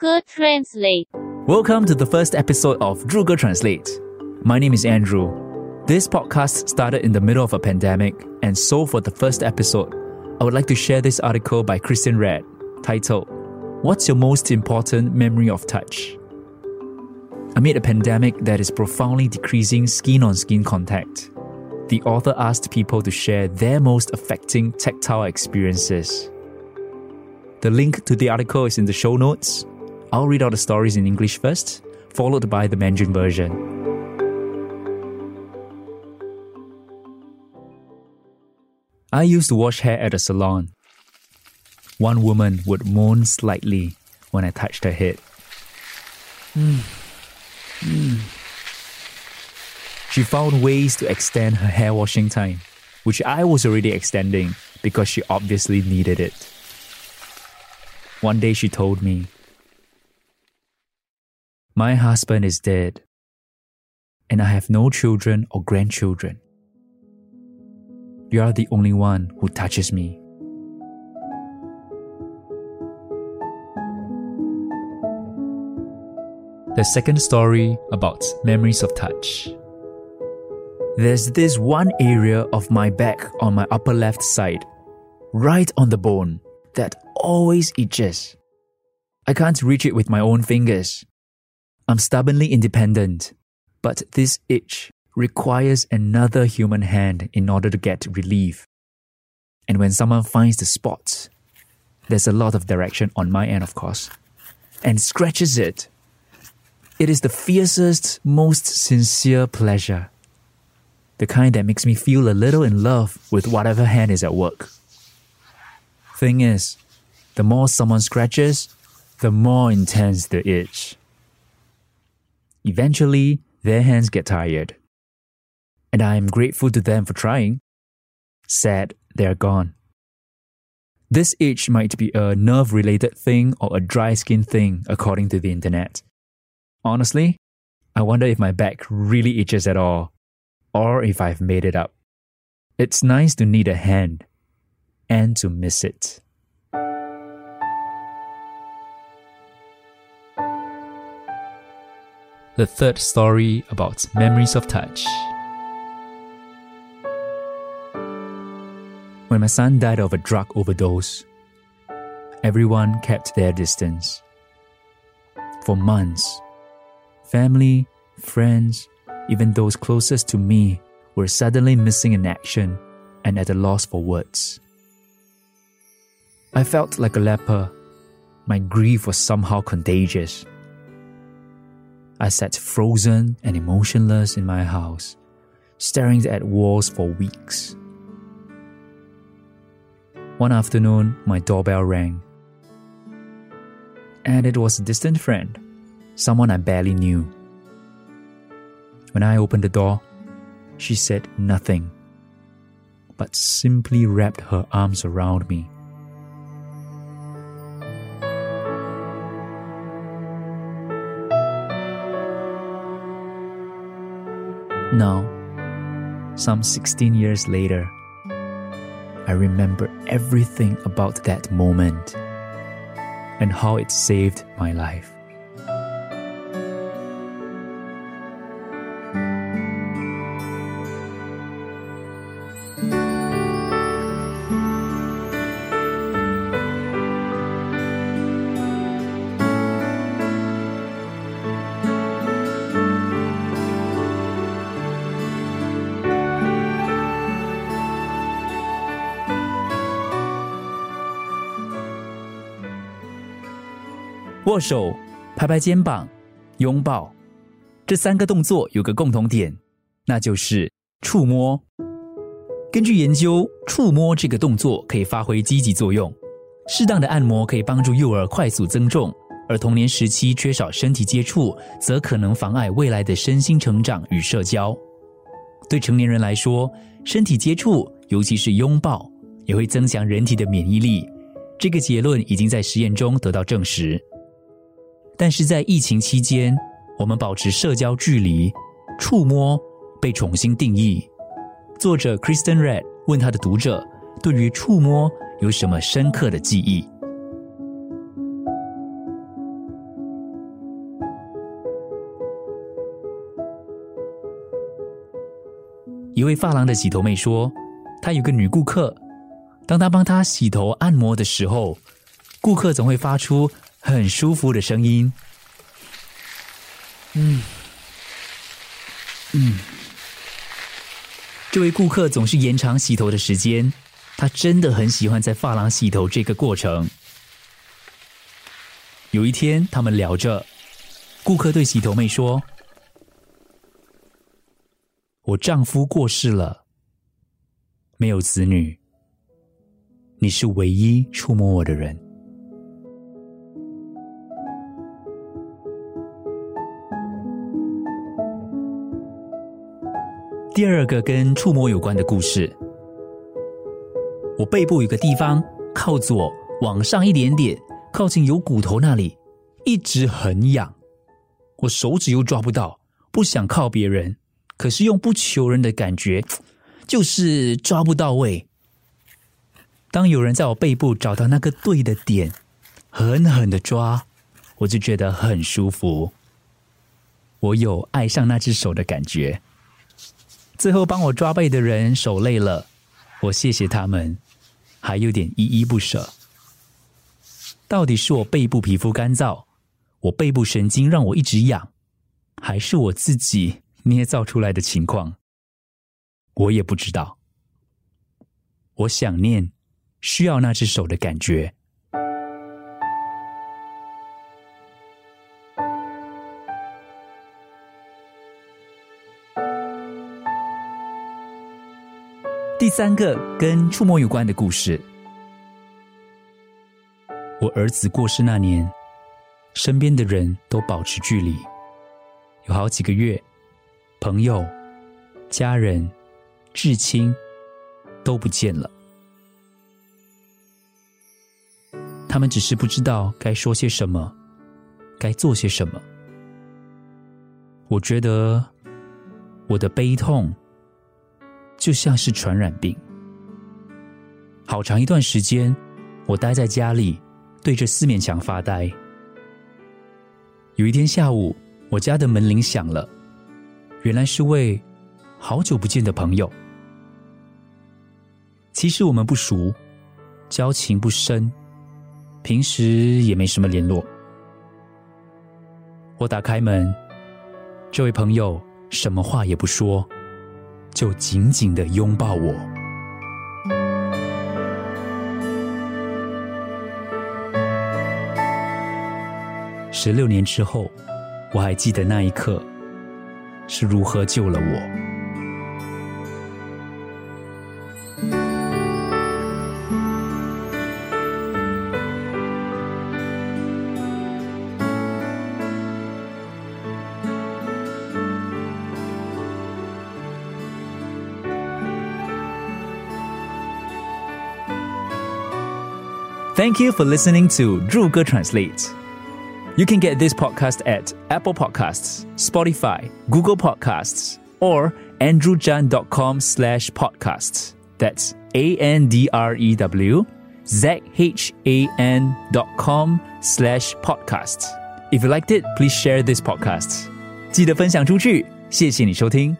Druger Translate. Welcome to the first episode of Druger Translate. My name is Andrew. This podcast started in the middle of a pandemic, and so for the first episode, I would like to share this article by Kristen Red titled, What's Your Most Important Memory of Touch? Amid a pandemic that is profoundly decreasing skin on skin contact, the author asked people to share their most affecting tactile experiences. The link to the article is in the show notes. I'll read out the stories in English first, followed by the Mandarin version. I used to wash hair at a salon. One woman would moan slightly when I touched her head. Mm. Mm. She found ways to extend her hair washing time, which I was already extending because she obviously needed it. One day she told me, My husband is dead, and I have no children or grandchildren. You are the only one who touches me. The second story about memories of touch. There's this one area of my back on my upper left side, right on the bone, that always itches. I can't reach it with my own fingers. I'm stubbornly independent, but this itch requires another human hand in order to get relief. And when someone finds the spot, there's a lot of direction on my end, of course, and scratches it. It is the fiercest, most sincere pleasure. The kind that makes me feel a little in love with whatever hand is at work. Thing is, the more someone scratches, the more intense the itch. Eventually, their hands get tired. And I am grateful to them for trying. Sad they are gone. This itch might be a nerve related thing or a dry skin thing, according to the internet. Honestly, I wonder if my back really itches at all, or if I've made it up. It's nice to need a hand and to miss it. The third story about memories of touch. When my son died of a drug overdose, everyone kept their distance. For months, family, friends, even those closest to me were suddenly missing in action and at a loss for words. I felt like a leper. My grief was somehow contagious. I sat frozen and emotionless in my house, staring at walls for weeks. One afternoon, my doorbell rang. And it was a distant friend, someone I barely knew. When I opened the door, she said nothing, but simply wrapped her arms around me. Now, some 16 years later, I remember everything about that moment and how it saved my life. “握手、拍拍肩膀、拥抱”这三个动作有个共同点，那就是触摸。根据研究，触摸这个动作可以发挥积极作用。适当的按摩可以帮助幼儿快速增重，而童年时期缺少身体接触，则可能妨碍未来的身心成长与社交。对成年人来说，身体接触，尤其是拥抱，也会增强人体的免疫力。这个结论已经在实验中得到证实。但是在疫情期间，我们保持社交距离，触摸被重新定义。作者 Kristen Red 问他的读者对于触摸有什么深刻的记忆。一位发廊的洗头妹说，她有个女顾客，当她帮她洗头按摩的时候，顾客总会发出。很舒服的声音。嗯，嗯，这位顾客总是延长洗头的时间，他真的很喜欢在发廊洗头这个过程。有一天，他们聊着，顾客对洗头妹说：“我丈夫过世了，没有子女，你是唯一触摸我的人。”第二个跟触摸有关的故事，我背部有个地方靠左往上一点点，靠近有骨头那里，一直很痒，我手指又抓不到，不想靠别人，可是用不求人的感觉，就是抓不到位。当有人在我背部找到那个对的点，狠狠的抓，我就觉得很舒服。我有爱上那只手的感觉。最后帮我抓背的人手累了，我谢谢他们，还有点依依不舍。到底是我背部皮肤干燥，我背部神经让我一直痒，还是我自己捏造出来的情况？我也不知道。我想念，需要那只手的感觉。第三个跟触摸有关的故事。我儿子过世那年，身边的人都保持距离，有好几个月，朋友、家人、至亲都不见了。他们只是不知道该说些什么，该做些什么。我觉得我的悲痛。就像是传染病。好长一段时间，我待在家里，对着四面墙发呆。有一天下午，我家的门铃响了，原来是位好久不见的朋友。其实我们不熟，交情不深，平时也没什么联络。我打开门，这位朋友什么话也不说。就紧紧的拥抱我。十六年之后，我还记得那一刻是如何救了我。Thank you for listening to Drew Translate. You can get this podcast at Apple Podcasts, Spotify, Google Podcasts, or andrewzhan.com slash podcasts. That's A-N-D-R-E-W Z-H-A-N dot com slash podcasts. If you liked it, please share this podcast. 记得分享出去，谢谢你收听。